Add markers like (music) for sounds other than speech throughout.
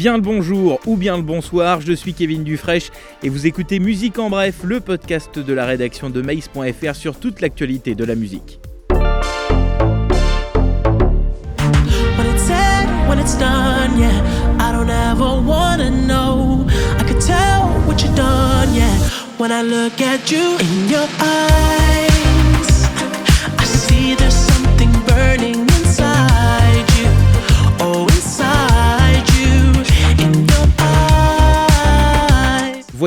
Bien le bonjour ou bien le bonsoir, je suis Kevin Dufresne et vous écoutez Musique en bref, le podcast de la rédaction de Maïs.fr sur toute l'actualité de la musique.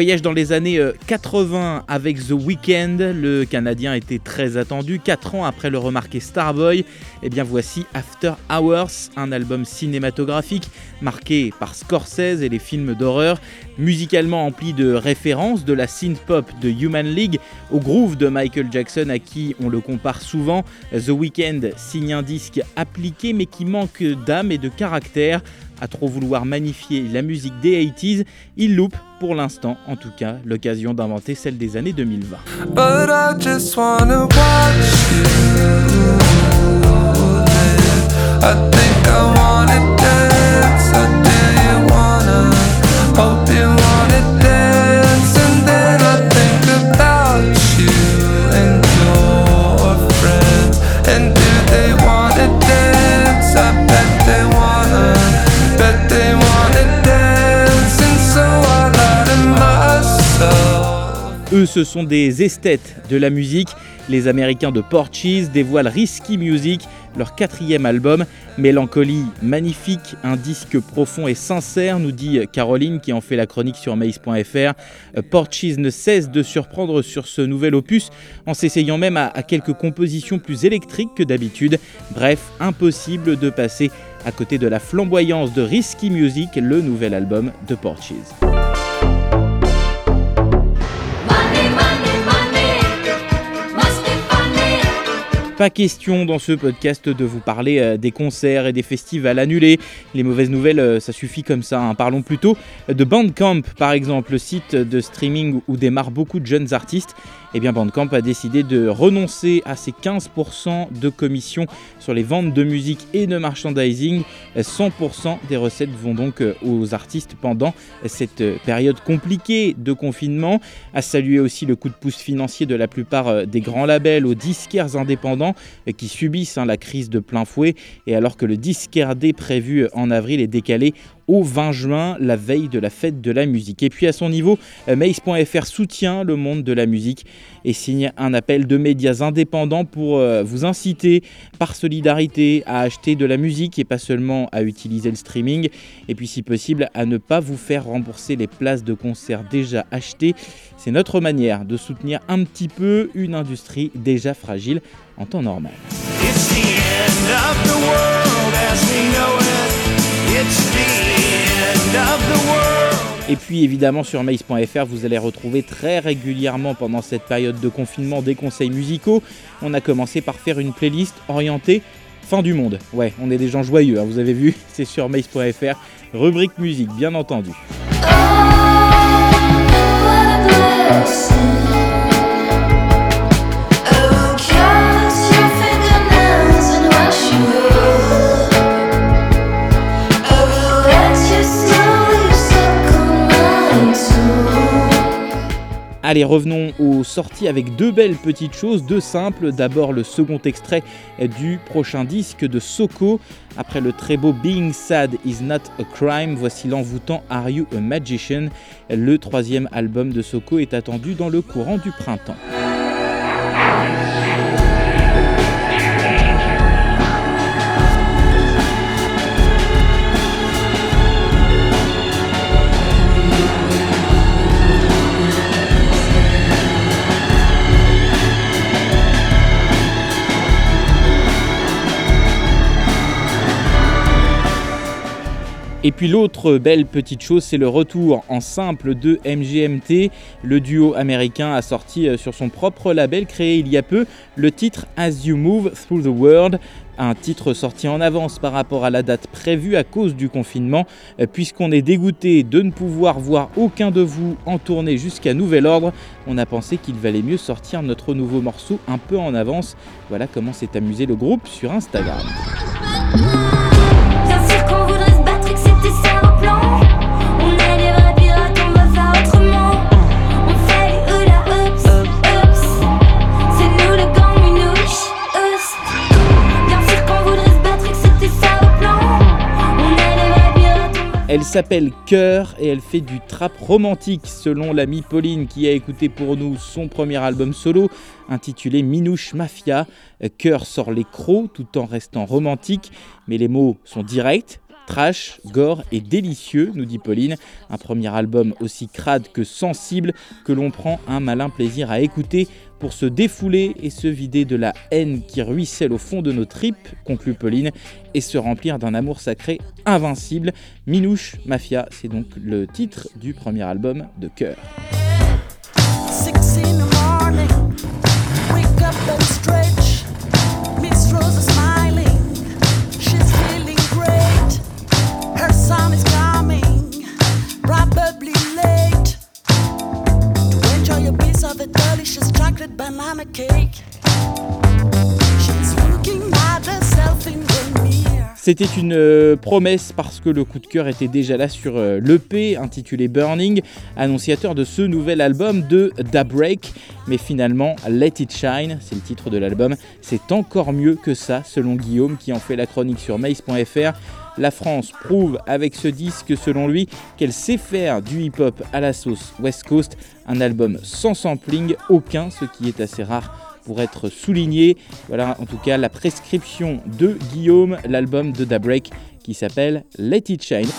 Voyage dans les années euh, 80 avec The Weeknd, le Canadien était très attendu. 4 ans après le remarqué Starboy, et bien voici After Hours, un album cinématographique marqué par Scorsese et les films d'horreur, musicalement empli de références de la synth-pop de Human League au groove de Michael Jackson à qui on le compare souvent. The Weeknd signe un disque appliqué mais qui manque d'âme et de caractère. À trop vouloir magnifier la musique des 80s, il loupe, pour l'instant en tout cas, l'occasion d'inventer celle des années 2020. But I just wanna watch you live. I think Ce sont des esthètes de la musique. Les Américains de Porches dévoilent Risky Music, leur quatrième album. Mélancolie magnifique, un disque profond et sincère, nous dit Caroline qui en fait la chronique sur maïs.fr. Porches ne cesse de surprendre sur ce nouvel opus en s'essayant même à, à quelques compositions plus électriques que d'habitude. Bref, impossible de passer à côté de la flamboyance de Risky Music, le nouvel album de Porches. Pas question dans ce podcast de vous parler euh, des concerts et des festivals annulés. Les mauvaises nouvelles, euh, ça suffit comme ça. hein. Parlons plutôt de Bandcamp, par exemple, le site de streaming où démarrent beaucoup de jeunes artistes. Eh bien, Bandcamp a décidé de renoncer à ses 15% de commission sur les ventes de musique et de merchandising. 100% des recettes vont donc euh, aux artistes pendant cette période compliquée de confinement. À saluer aussi le coup de pouce financier de la plupart des grands labels aux disquaires indépendants euh, qui subissent hein, la crise de plein fouet. Et alors que le disquaire D prévu en avril est décalé au 20 juin, la veille de la fête de la musique. Et puis à son niveau, euh, Mace.fr soutient le monde de la musique et signe un appel de médias indépendants pour euh, vous inciter par solidarité à acheter de la musique et pas seulement à utiliser le streaming. Et puis si possible à ne pas vous faire rembourser les places de concert déjà achetées. C'est notre manière de soutenir un petit peu une industrie déjà fragile en temps normal. Et puis évidemment sur maïs.fr, vous allez retrouver très régulièrement pendant cette période de confinement des conseils musicaux. On a commencé par faire une playlist orientée fin du monde. Ouais, on est des gens joyeux, hein, vous avez vu, (laughs) c'est sur maïs.fr, rubrique musique bien entendu. Allez, revenons aux sorties avec deux belles petites choses, deux simples. D'abord le second extrait du prochain disque de Soko. Après le très beau Being Sad is Not a Crime, voici l'envoûtant Are You a Magician Le troisième album de Soko est attendu dans le courant du printemps. Et puis l'autre belle petite chose, c'est le retour en simple de MGMT. Le duo américain a sorti euh, sur son propre label créé il y a peu le titre As You Move Through the World. Un titre sorti en avance par rapport à la date prévue à cause du confinement, Euh, puisqu'on est dégoûté de ne pouvoir voir aucun de vous en tournée jusqu'à nouvel ordre. On a pensé qu'il valait mieux sortir notre nouveau morceau un peu en avance. Voilà comment s'est amusé le groupe sur Instagram. S'appelle Cœur et elle fait du trap romantique selon l'amie Pauline qui a écouté pour nous son premier album solo intitulé Minouche Mafia. Cœur sort les crocs tout en restant romantique, mais les mots sont directs, Trash, gore et délicieux, nous dit Pauline. Un premier album aussi crade que sensible que l'on prend un malin plaisir à écouter pour se défouler et se vider de la haine qui ruisselle au fond de nos tripes, conclut Pauline, et se remplir d'un amour sacré invincible. Minouche Mafia, c'est donc le titre du premier album de Cœur. C'était une euh, promesse parce que le coup de cœur était déjà là sur euh, l'EP intitulé Burning, annonciateur de ce nouvel album de Daybreak. Mais finalement, Let It Shine, c'est le titre de l'album, c'est encore mieux que ça selon Guillaume qui en fait la chronique sur mace.fr. La France prouve avec ce disque, selon lui, qu'elle sait faire du hip-hop à la sauce West Coast, un album sans sampling, aucun, ce qui est assez rare pour être souligné. Voilà en tout cas la prescription de Guillaume, l'album de Daybreak qui s'appelle Let It Shine.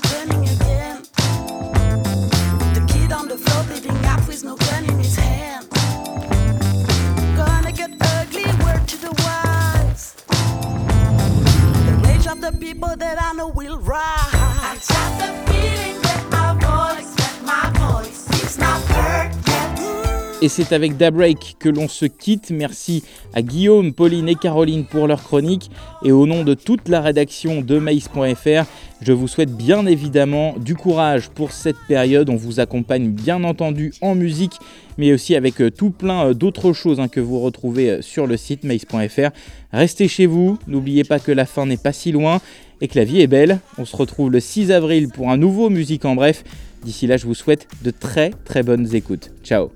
Break. People that I know will rise. I got the feeling that my voice, that my voice is not heard yet. Et c'est avec Daybreak que l'on se quitte. Merci à Guillaume, Pauline et Caroline pour leur chronique. Et au nom de toute la rédaction de maïs.fr, je vous souhaite bien évidemment du courage pour cette période. On vous accompagne bien entendu en musique, mais aussi avec euh, tout plein euh, d'autres choses hein, que vous retrouvez euh, sur le site maïs.fr. Restez chez vous, n'oubliez pas que la fin n'est pas si loin et que la vie est belle. On se retrouve le 6 avril pour un nouveau Musique en bref. D'ici là, je vous souhaite de très très bonnes écoutes. Ciao